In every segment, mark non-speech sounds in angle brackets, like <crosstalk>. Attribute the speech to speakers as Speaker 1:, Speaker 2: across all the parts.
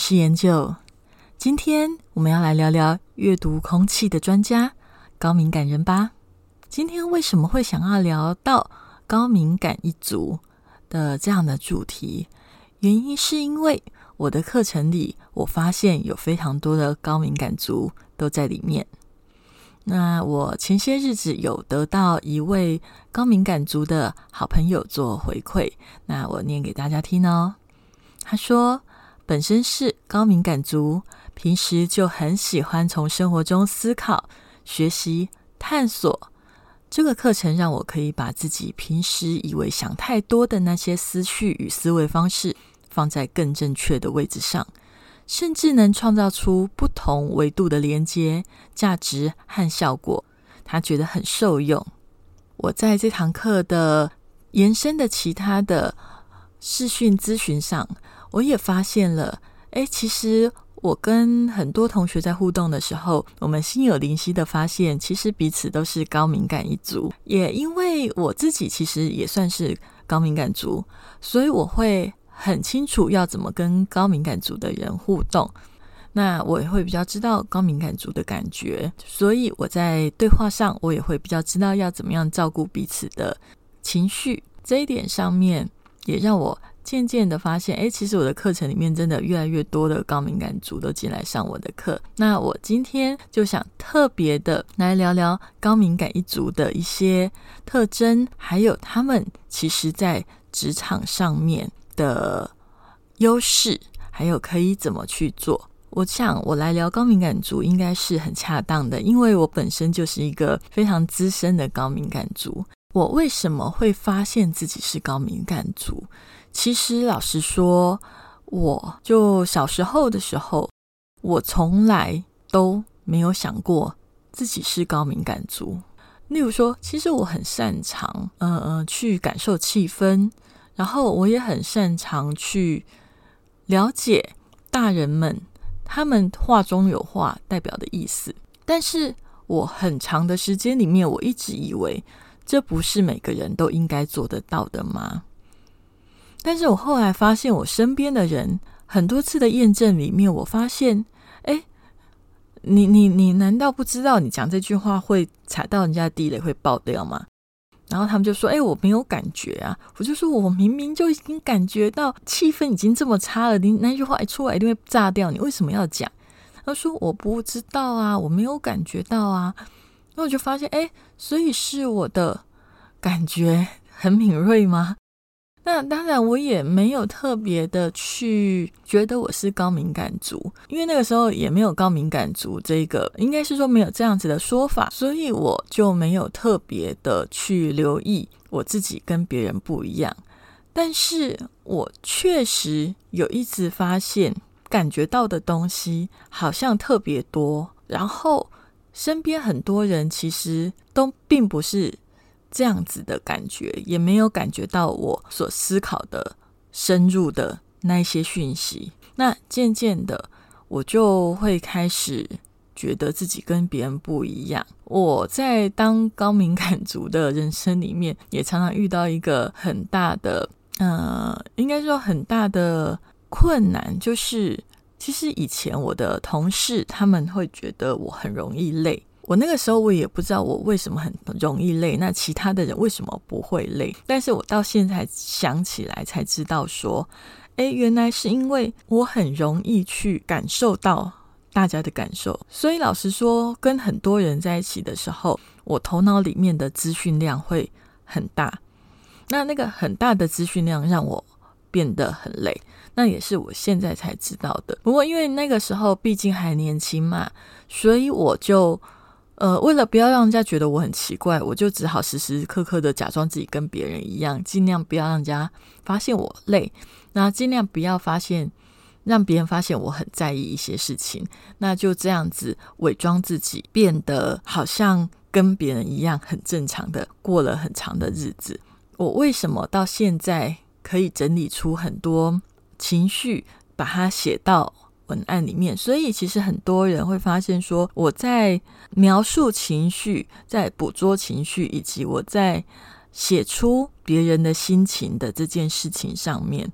Speaker 1: 是研究。今天我们要来聊聊阅读空气的专家——高敏感人吧。今天为什么会想要聊到高敏感一族的这样的主题？原因是因为我的课程里，我发现有非常多的高敏感族都在里面。那我前些日子有得到一位高敏感族的好朋友做回馈，那我念给大家听哦。他说：“本身是高敏感族，平时就很喜欢从生活中思考、学习、探索。这个课程让我可以把自己平时以为想太多的那些思绪与思维方式放在更正确的位置上，甚至能创造出不同维度的连接、价值和效果。他觉得很受用。我在这堂课的延伸的其他的视讯咨询上。”我也发现了，哎，其实我跟很多同学在互动的时候，我们心有灵犀的发现，其实彼此都是高敏感一族。也因为我自己其实也算是高敏感族，所以我会很清楚要怎么跟高敏感族的人互动。那我也会比较知道高敏感族的感觉，所以我在对话上，我也会比较知道要怎么样照顾彼此的情绪。这一点上面也让我。渐渐的发现，哎，其实我的课程里面真的越来越多的高敏感族都进来上我的课。那我今天就想特别的来聊聊高敏感一族的一些特征，还有他们其实在职场上面的优势，还有可以怎么去做。我想我来聊高敏感族应该是很恰当的，因为我本身就是一个非常资深的高敏感族。我为什么会发现自己是高敏感族？其实，老实说，我就小时候的时候，我从来都没有想过自己是高敏感族。例如说，其实我很擅长，呃呃，去感受气氛，然后我也很擅长去了解大人们他们话中有话代表的意思。但是我很长的时间里面，我一直以为这不是每个人都应该做得到的吗？但是我后来发现，我身边的人很多次的验证里面，我发现，哎，你你你难道不知道你讲这句话会踩到人家的地雷会爆掉吗？然后他们就说，哎，我没有感觉啊。我就说我明明就已经感觉到气氛已经这么差了，你那句话一出来一定会炸掉，你为什么要讲？他说我不知道啊，我没有感觉到啊。那我就发现，哎，所以是我的感觉很敏锐吗？那当然，我也没有特别的去觉得我是高敏感族，因为那个时候也没有高敏感族这个，应该是说没有这样子的说法，所以我就没有特别的去留意我自己跟别人不一样。但是我确实有一直发现，感觉到的东西好像特别多，然后身边很多人其实都并不是。这样子的感觉，也没有感觉到我所思考的深入的那一些讯息。那渐渐的，我就会开始觉得自己跟别人不一样。我在当高敏感族的人生里面，也常常遇到一个很大的，呃，应该说很大的困难，就是其实以前我的同事他们会觉得我很容易累。我那个时候我也不知道我为什么很容易累，那其他的人为什么不会累？但是我到现在想起来才知道说，哎，原来是因为我很容易去感受到大家的感受，所以老实说，跟很多人在一起的时候，我头脑里面的资讯量会很大。那那个很大的资讯量让我变得很累，那也是我现在才知道的。不过因为那个时候毕竟还年轻嘛，所以我就。呃，为了不要让人家觉得我很奇怪，我就只好时时刻刻的假装自己跟别人一样，尽量不要让人家发现我累，那尽量不要发现让别人发现我很在意一些事情，那就这样子伪装自己，变得好像跟别人一样很正常的过了很长的日子。我为什么到现在可以整理出很多情绪，把它写到文案里面？所以其实很多人会发现说，我在描述情绪，在捕捉情绪，以及我在。写出别人的心情的这件事情上面，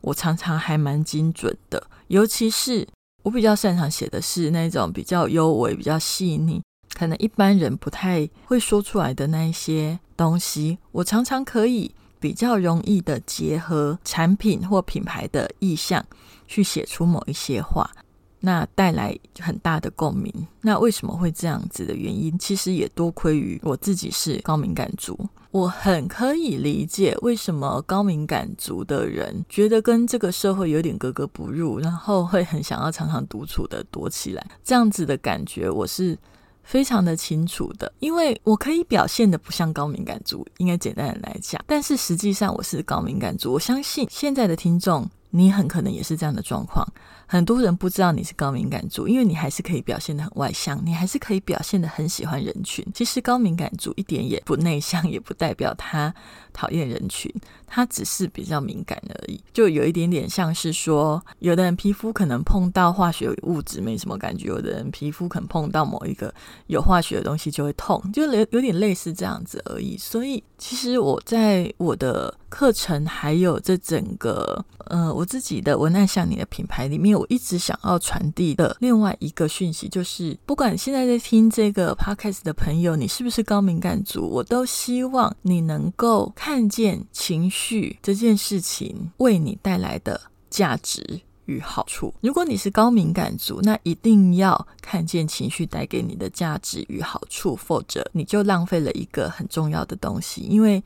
Speaker 1: 我常常还蛮精准的。尤其是我比较擅长写的是那种比较优美、比较细腻，可能一般人不太会说出来的那一些东西，我常常可以比较容易的结合产品或品牌的意向，去写出某一些话。那带来很大的共鸣。那为什么会这样子的原因，其实也多亏于我自己是高敏感族。我很可以理解为什么高敏感族的人觉得跟这个社会有点格格不入，然后会很想要常常独处的躲起来。这样子的感觉，我是非常的清楚的。因为我可以表现的不像高敏感族，应该简单的来讲，但是实际上我是高敏感族。我相信现在的听众。你很可能也是这样的状况，很多人不知道你是高敏感族，因为你还是可以表现的很外向，你还是可以表现的很喜欢人群。其实高敏感族一点也不内向，也不代表他讨厌人群，他只是比较敏感而已。就有一点点像是说，有的人皮肤可能碰到化学物质没什么感觉，有的人皮肤可能碰到某一个有化学的东西就会痛，就有有点类似这样子而已。所以其实我在我的课程还有这整个呃我。自己的文案像你的品牌里面，我一直想要传递的另外一个讯息，就是不管现在在听这个 podcast 的朋友，你是不是高敏感族，我都希望你能够看见情绪这件事情为你带来的价值与好处。如果你是高敏感族，那一定要看见情绪带给你的价值与好处，否则你就浪费了一个很重要的东西，因为。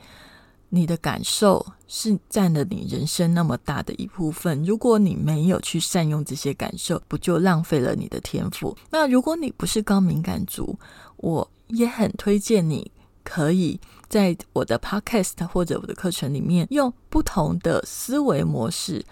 Speaker 1: 你的感受是占了你人生那么大的一部分，如果你没有去善用这些感受，不就浪费了你的天赋？那如果你不是高敏感族，我也很推荐你可以在我的 podcast 或者我的课程里面，用不同的思维模式。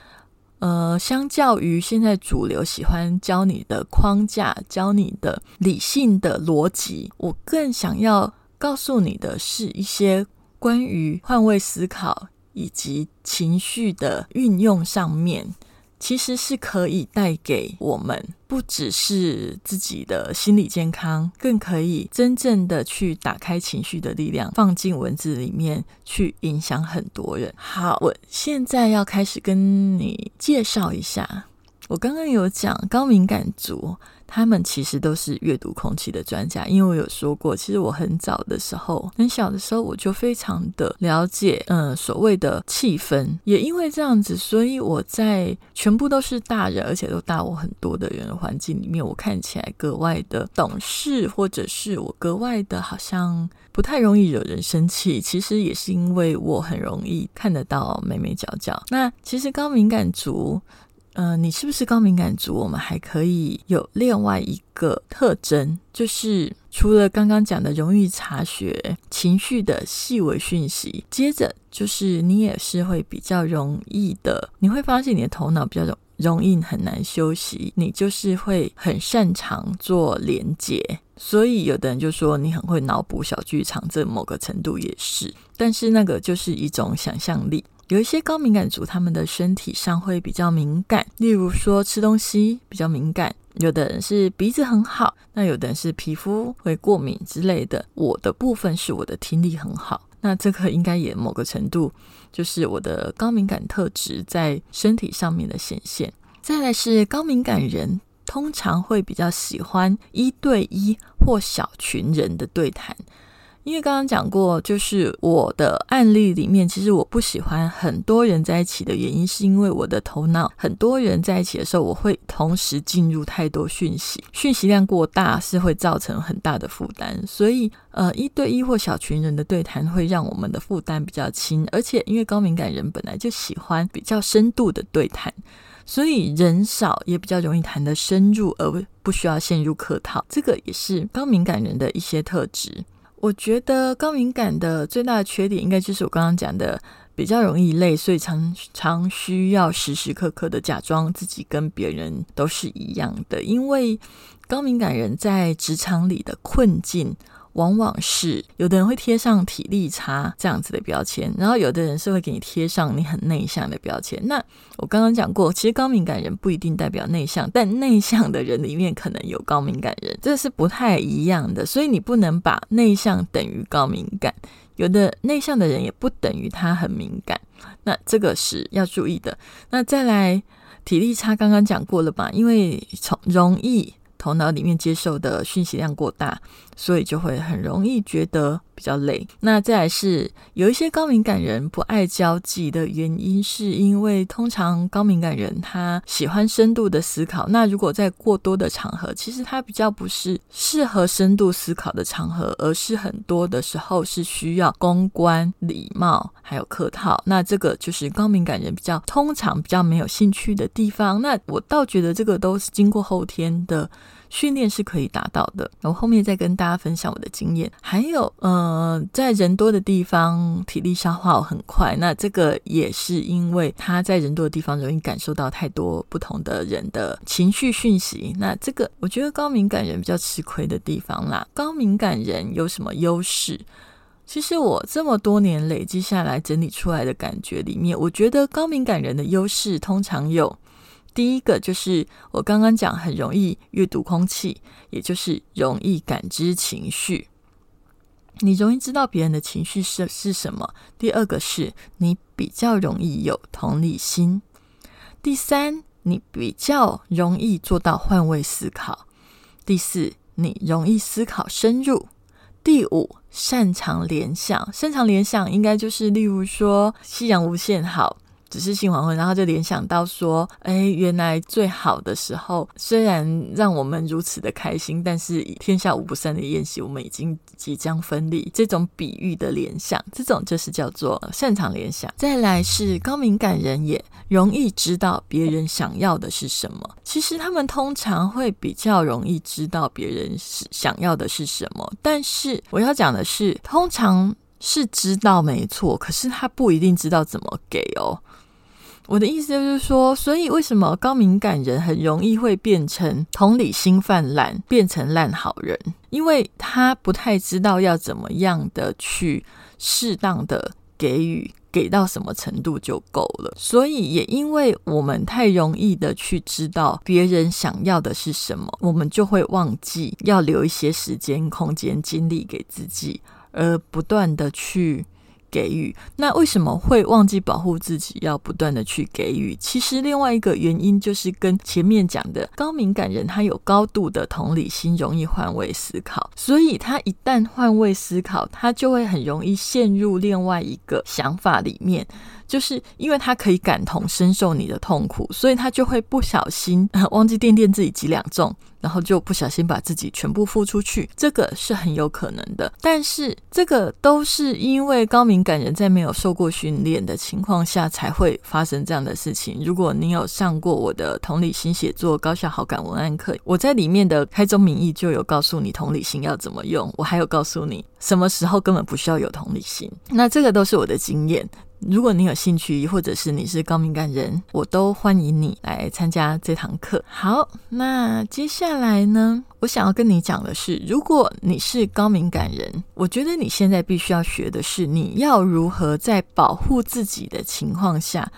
Speaker 1: 呃，相较于现在主流喜欢教你的框架、教你的理性的逻辑，我更想要告诉你的是一些。关于换位思考以及情绪的运用上面，其实是可以带给我们不只是自己的心理健康，更可以真正的去打开情绪的力量，放进文字里面去影响很多人。好，我现在要开始跟你介绍一下，我刚刚有讲高敏感族。他们其实都是阅读空气的专家，因为我有说过，其实我很早的时候，很小的时候，我就非常的了解，嗯，所谓的气氛。也因为这样子，所以我在全部都是大人，而且都大我很多的人的环境里面，我看起来格外的懂事，或者是我格外的好像不太容易惹人生气。其实也是因为我很容易看得到眉眉角角。那其实高敏感族。嗯，你是不是高敏感族？我们还可以有另外一个特征，就是除了刚刚讲的容易察觉情绪的细微讯息，接着就是你也是会比较容易的，你会发现你的头脑比较容容易很难休息，你就是会很擅长做连接，所以有的人就说你很会脑补小剧场，这某个程度也是，但是那个就是一种想象力。有一些高敏感族，他们的身体上会比较敏感，例如说吃东西比较敏感；有的人是鼻子很好，那有的人是皮肤会过敏之类的。我的部分是我的听力很好，那这个应该也某个程度就是我的高敏感特质在身体上面的显现。再来是高敏感人通常会比较喜欢一对一或小群人的对谈。因为刚刚讲过，就是我的案例里面，其实我不喜欢很多人在一起的原因，是因为我的头脑很多人在一起的时候，我会同时进入太多讯息，讯息量过大是会造成很大的负担。所以，呃，一对一或小群人的对谈会让我们的负担比较轻，而且因为高敏感人本来就喜欢比较深度的对谈，所以人少也比较容易谈得深入，而不需要陷入客套。这个也是高敏感人的一些特质。我觉得高敏感的最大的缺点，应该就是我刚刚讲的比较容易累，所以常常需要时时刻刻的假装自己跟别人都是一样的。因为高敏感人在职场里的困境。往往是有的人会贴上体力差这样子的标签，然后有的人是会给你贴上你很内向的标签。那我刚刚讲过，其实高敏感人不一定代表内向，但内向的人里面可能有高敏感人，这是不太一样的。所以你不能把内向等于高敏感，有的内向的人也不等于他很敏感。那这个是要注意的。那再来体力差，刚刚讲过了吧？因为从容易。头脑里面接受的讯息量过大，所以就会很容易觉得比较累。那再来是有一些高敏感人不爱交际的原因，是因为通常高敏感人他喜欢深度的思考。那如果在过多的场合，其实他比较不是适合深度思考的场合，而是很多的时候是需要公关、礼貌还有客套。那这个就是高敏感人比较通常比较没有兴趣的地方。那我倒觉得这个都是经过后天的。训练是可以达到的，我后面再跟大家分享我的经验。还有，呃，在人多的地方，体力消耗很快，那这个也是因为他在人多的地方容易感受到太多不同的人的情绪讯息。那这个我觉得高敏感人比较吃亏的地方啦。高敏感人有什么优势？其实我这么多年累积下来整理出来的感觉里面，我觉得高敏感人的优势通常有。第一个就是我刚刚讲，很容易阅读空气，也就是容易感知情绪。你容易知道别人的情绪是是什么。第二个是你比较容易有同理心。第三，你比较容易做到换位思考。第四，你容易思考深入。第五，擅长联想。擅长联想应该就是例如说夕阳无限好。只是新黄昏，然后就联想到说，哎，原来最好的时候，虽然让我们如此的开心，但是天下无不散的宴席，我们已经即将分离。这种比喻的联想，这种就是叫做 <laughs> 擅长联想。再来是高敏感人，也容易知道别人想要的是什么。其实他们通常会比较容易知道别人是想要的是什么，但是我要讲的是，通常是知道没错，可是他不一定知道怎么给哦。我的意思就是说，所以为什么高敏感人很容易会变成同理心泛滥，变成烂好人？因为他不太知道要怎么样的去适当的给予，给到什么程度就够了。所以也因为我们太容易的去知道别人想要的是什么，我们就会忘记要留一些时间、空间、精力给自己，而不断的去。给予那为什么会忘记保护自己？要不断的去给予。其实另外一个原因就是跟前面讲的高敏感人，他有高度的同理心，容易换位思考。所以他一旦换位思考，他就会很容易陷入另外一个想法里面。就是因为他可以感同身受你的痛苦，所以他就会不小心 <laughs> 忘记垫垫自己几两重，然后就不小心把自己全部付出去，这个是很有可能的。但是这个都是因为高敏感人在没有受过训练的情况下才会发生这样的事情。如果你有上过我的同理心写作高效好感文案课，我在里面的开宗明义就有告诉你同理心要怎么用，我还有告诉你什么时候根本不需要有同理心。那这个都是我的经验。如果你有兴趣，或者是你是高敏感人，我都欢迎你来参加这堂课。好，那接下来呢，我想要跟你讲的是，如果你是高敏感人，我觉得你现在必须要学的是，你要如何在保护自己的情况下，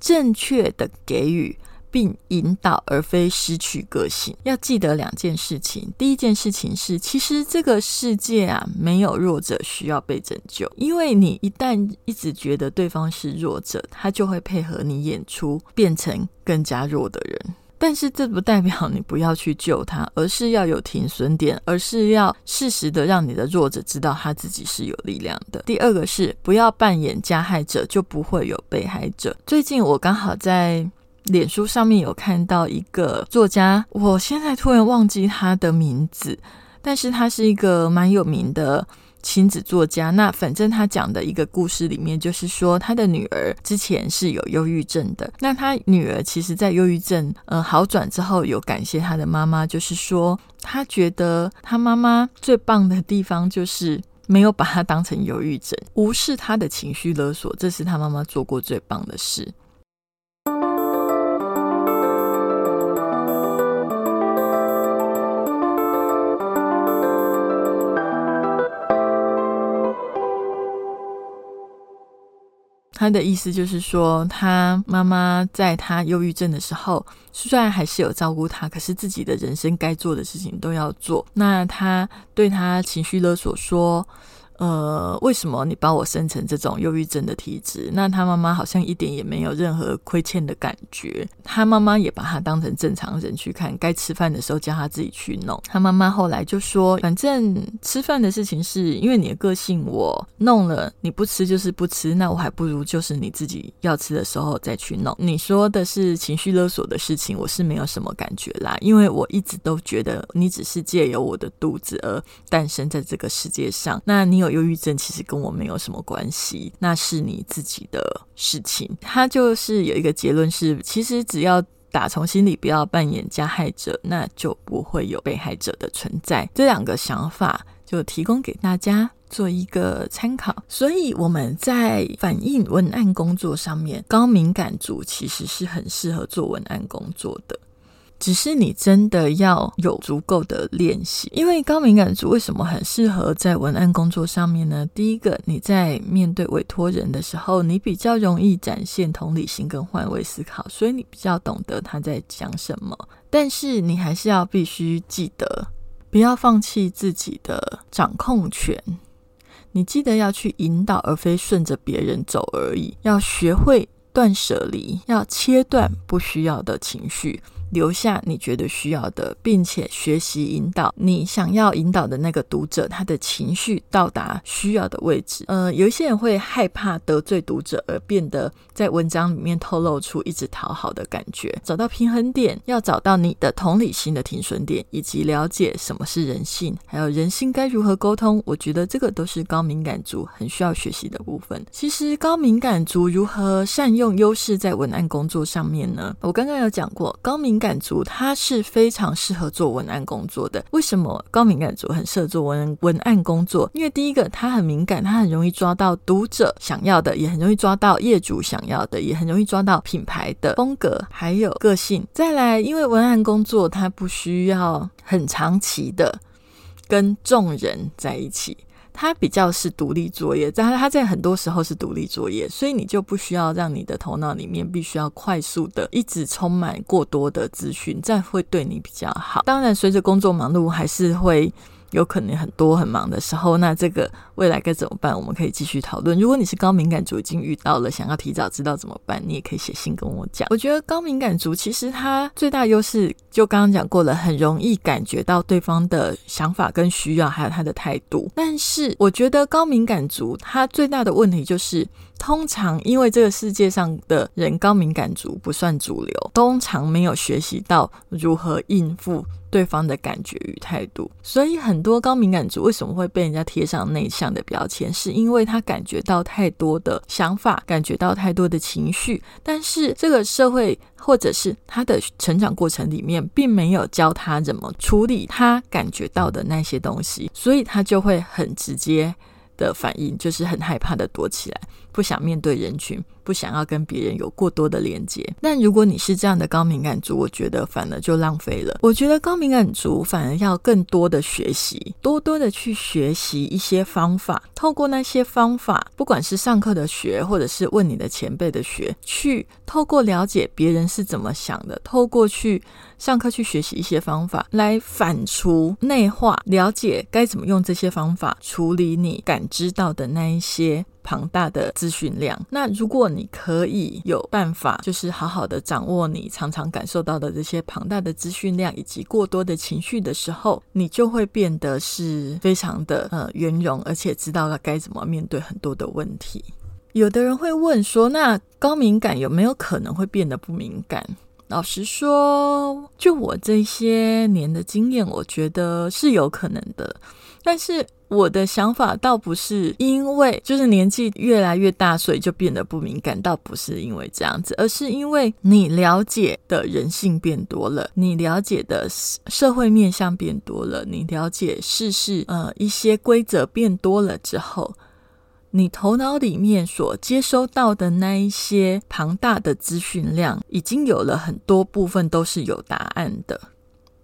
Speaker 1: 正确的给予。并引导，而非失去个性。要记得两件事情。第一件事情是，其实这个世界啊，没有弱者需要被拯救。因为你一旦一直觉得对方是弱者，他就会配合你演出，变成更加弱的人。但是这不代表你不要去救他，而是要有停损点，而是要适时的让你的弱者知道他自己是有力量的。第二个是，不要扮演加害者，就不会有被害者。最近我刚好在。脸书上面有看到一个作家，我现在突然忘记他的名字，但是他是一个蛮有名的亲子作家。那反正他讲的一个故事里面，就是说他的女儿之前是有忧郁症的。那他女儿其实，在忧郁症呃好转之后，有感谢他的妈妈，就是说他觉得他妈妈最棒的地方就是。没有把他当成忧郁症，无视他的情绪勒索，这是他妈妈做过最棒的事。他的意思就是说，他妈妈在他忧郁症的时候，虽然还是有照顾他，可是自己的人生该做的事情都要做。那他对他情绪勒索说。呃，为什么你把我生成这种忧郁症的体质？那他妈妈好像一点也没有任何亏欠的感觉。他妈妈也把他当成正常人去看，该吃饭的时候叫他自己去弄。他妈妈后来就说：“反正吃饭的事情是因为你的个性，我弄了你不吃就是不吃，那我还不如就是你自己要吃的时候再去弄。你说的是情绪勒索的事情，我是没有什么感觉啦，因为我一直都觉得你只是借由我的肚子而诞生在这个世界上。那你有。忧郁症其实跟我没有什么关系，那是你自己的事情。他就是有一个结论是，其实只要打从心里不要扮演加害者，那就不会有被害者的存在。这两个想法就提供给大家做一个参考。所以我们在反映文案工作上面，高敏感族其实是很适合做文案工作的。只是你真的要有足够的练习，因为高敏感族为什么很适合在文案工作上面呢？第一个，你在面对委托人的时候，你比较容易展现同理心跟换位思考，所以你比较懂得他在讲什么。但是你还是要必须记得，不要放弃自己的掌控权。你记得要去引导，而非顺着别人走而已。要学会断舍离，要切断不需要的情绪。留下你觉得需要的，并且学习引导你想要引导的那个读者，他的情绪到达需要的位置。呃，有一些人会害怕得罪读者，而变得在文章里面透露出一直讨好的感觉。找到平衡点，要找到你的同理心的停损点，以及了解什么是人性，还有人性该如何沟通。我觉得这个都是高敏感族很需要学习的部分。其实高敏感族如何善用优势在文案工作上面呢？我刚刚有讲过，高敏敏感族他是非常适合做文案工作的。为什么高敏感族很适合做文文案工作？因为第一个，他很敏感，他很容易抓到读者想要的，也很容易抓到业主想要的，也很容易抓到品牌的风格还有个性。再来，因为文案工作，他不需要很长期的跟众人在一起。它比较是独立作业，在它在很多时候是独立作业，所以你就不需要让你的头脑里面必须要快速的一直充满过多的资讯，这样会对你比较好。当然，随着工作忙碌，还是会。有可能很多很忙的时候，那这个未来该怎么办？我们可以继续讨论。如果你是高敏感族，已经遇到了，想要提早知道怎么办，你也可以写信跟我讲。我觉得高敏感族其实他最大优势，就刚刚讲过了，很容易感觉到对方的想法跟需要，还有他的态度。但是我觉得高敏感族他最大的问题就是，通常因为这个世界上的人高敏感族不算主流，通常没有学习到如何应付。对方的感觉与态度，所以很多高敏感族为什么会被人家贴上内向的标签，是因为他感觉到太多的想法，感觉到太多的情绪，但是这个社会或者是他的成长过程里面，并没有教他怎么处理他感觉到的那些东西，所以他就会很直接的反应，就是很害怕的躲起来，不想面对人群。不想要跟别人有过多的连接，但如果你是这样的高敏感族，我觉得反而就浪费了。我觉得高敏感族反而要更多的学习，多多的去学习一些方法，透过那些方法，不管是上课的学，或者是问你的前辈的学，去透过了解别人是怎么想的，透过去上课去学习一些方法，来反刍内化，了解该怎么用这些方法处理你感知到的那一些。庞大的资讯量，那如果你可以有办法，就是好好的掌握你常常感受到的这些庞大的资讯量以及过多的情绪的时候，你就会变得是非常的呃圆融，而且知道了该怎么面对很多的问题。有的人会问说，那高敏感有没有可能会变得不敏感？老实说，就我这些年的经验，我觉得是有可能的。但是我的想法倒不是因为就是年纪越来越大，所以就变得不敏感，倒不是因为这样子，而是因为你了解的人性变多了，你了解的社会面向变多了，你了解世事呃一些规则变多了之后。你头脑里面所接收到的那一些庞大的资讯量，已经有了很多部分都是有答案的。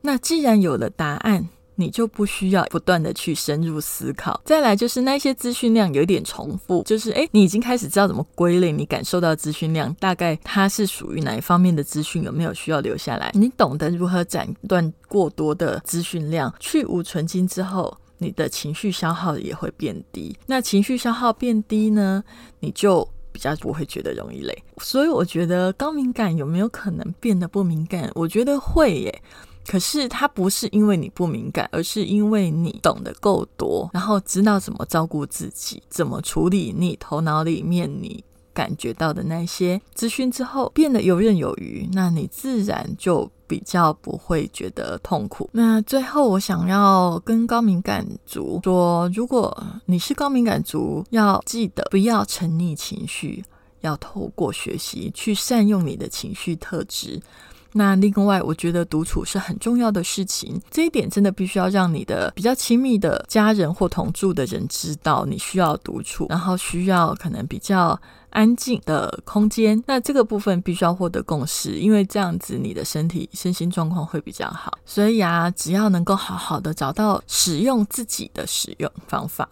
Speaker 1: 那既然有了答案，你就不需要不断的去深入思考。再来就是那些资讯量有点重复，就是诶，你已经开始知道怎么归类，你感受到资讯量大概它是属于哪一方面的资讯，有没有需要留下来？你懂得如何斩断过多的资讯量，去无存精之后。你的情绪消耗也会变低，那情绪消耗变低呢，你就比较不会觉得容易累。所以我觉得高敏感有没有可能变得不敏感？我觉得会耶。可是它不是因为你不敏感，而是因为你懂得够多，然后知道怎么照顾自己，怎么处理你头脑里面你感觉到的那些资讯之后，变得游刃有余，那你自然就。比较不会觉得痛苦。那最后，我想要跟高敏感族说，如果你是高敏感族，要记得不要沉溺情绪，要透过学习去善用你的情绪特质。那另外，我觉得独处是很重要的事情，这一点真的必须要让你的比较亲密的家人或同住的人知道，你需要独处，然后需要可能比较安静的空间。那这个部分必须要获得共识，因为这样子你的身体身心状况会比较好。所以啊，只要能够好好的找到使用自己的使用方法。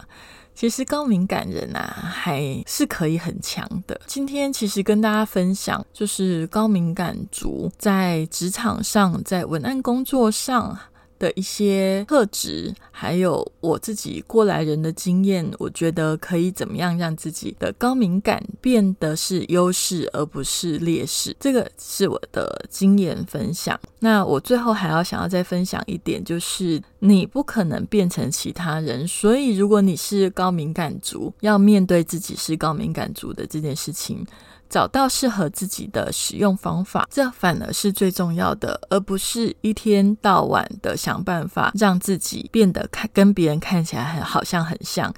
Speaker 1: 其实高敏感人啊，还是可以很强的。今天其实跟大家分享，就是高敏感族在职场上，在文案工作上。的一些特质，还有我自己过来人的经验，我觉得可以怎么样让自己的高敏感变得是优势而不是劣势，这个是我的经验分享。那我最后还要想要再分享一点，就是你不可能变成其他人，所以如果你是高敏感族，要面对自己是高敏感族的这件事情。找到适合自己的使用方法，这反而是最重要的，而不是一天到晚的想办法让自己变得看跟别人看起来很好像很像。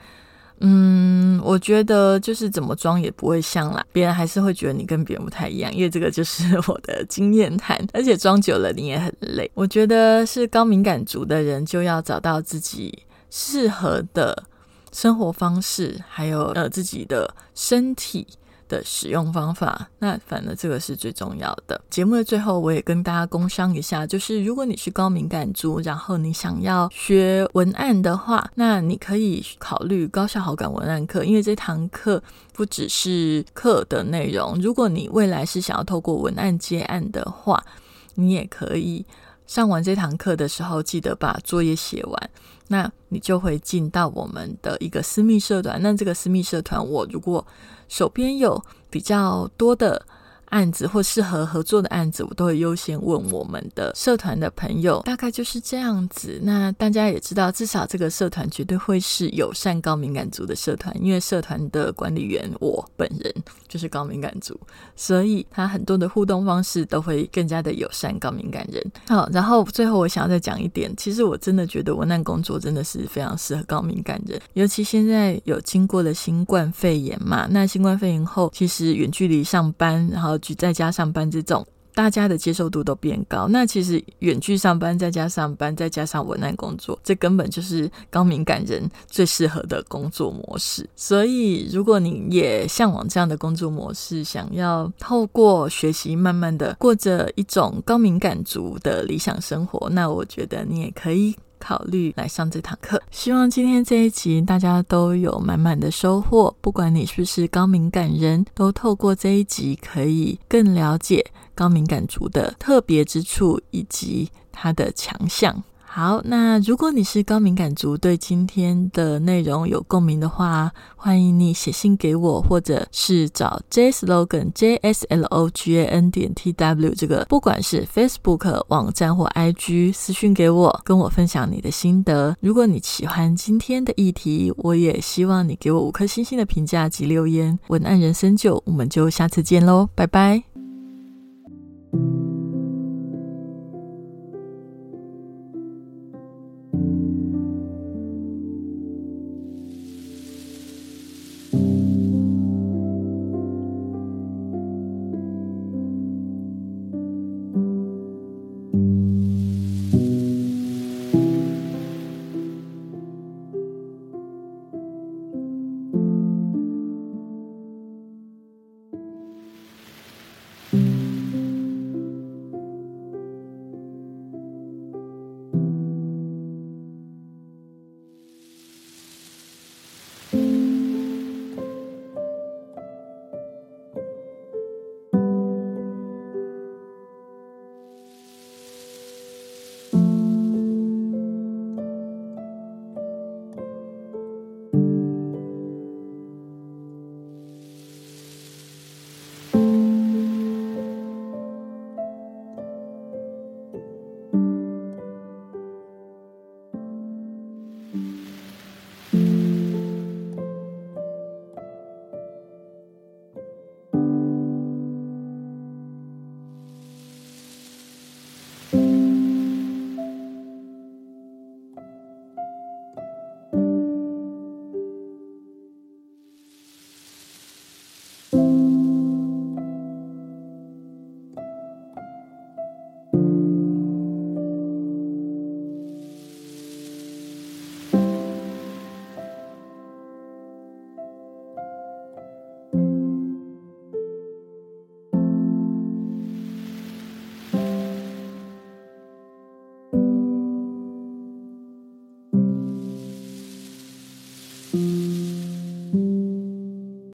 Speaker 1: 嗯，我觉得就是怎么装也不会像啦，别人还是会觉得你跟别人不太一样，因为这个就是我的经验谈。而且装久了你也很累。我觉得是高敏感族的人就要找到自己适合的生活方式，还有呃自己的身体。的使用方法，那反正这个是最重要的。节目的最后，我也跟大家工商一下，就是如果你是高敏感族，然后你想要学文案的话，那你可以考虑高效好感文案课，因为这堂课不只是课的内容，如果你未来是想要透过文案接案的话，你也可以上完这堂课的时候，记得把作业写完，那你就会进到我们的一个私密社团。那这个私密社团，我如果手边有比较多的。案子或适合合作的案子，我都会优先问我们的社团的朋友，大概就是这样子。那大家也知道，至少这个社团绝对会是友善高敏感族的社团，因为社团的管理员我本人就是高敏感族，所以他很多的互动方式都会更加的友善高敏感人。好，然后最后我想要再讲一点，其实我真的觉得文案工作真的是非常适合高敏感人，尤其现在有经过了新冠肺炎嘛，那新冠肺炎后，其实远距离上班，然后去在家上班这种，大家的接受度都变高。那其实远距上班，在家上班，再加上文案工作，这根本就是高敏感人最适合的工作模式。所以，如果你也向往这样的工作模式，想要透过学习，慢慢的过着一种高敏感族的理想生活，那我觉得你也可以。考虑来上这堂课，希望今天这一集大家都有满满的收获。不管你是不是高敏感人，都透过这一集可以更了解高敏感族的特别之处以及它的强项。好，那如果你是高敏感族，对今天的内容有共鸣的话，欢迎你写信给我，或者是找 J Slogan J S L O G A N 点 T W 这个，不管是 Facebook 网站或 IG 私讯给我，跟我分享你的心得。如果你喜欢今天的议题，我也希望你给我五颗星星的评价及留言。文案人生就，我们就下次见喽，拜拜。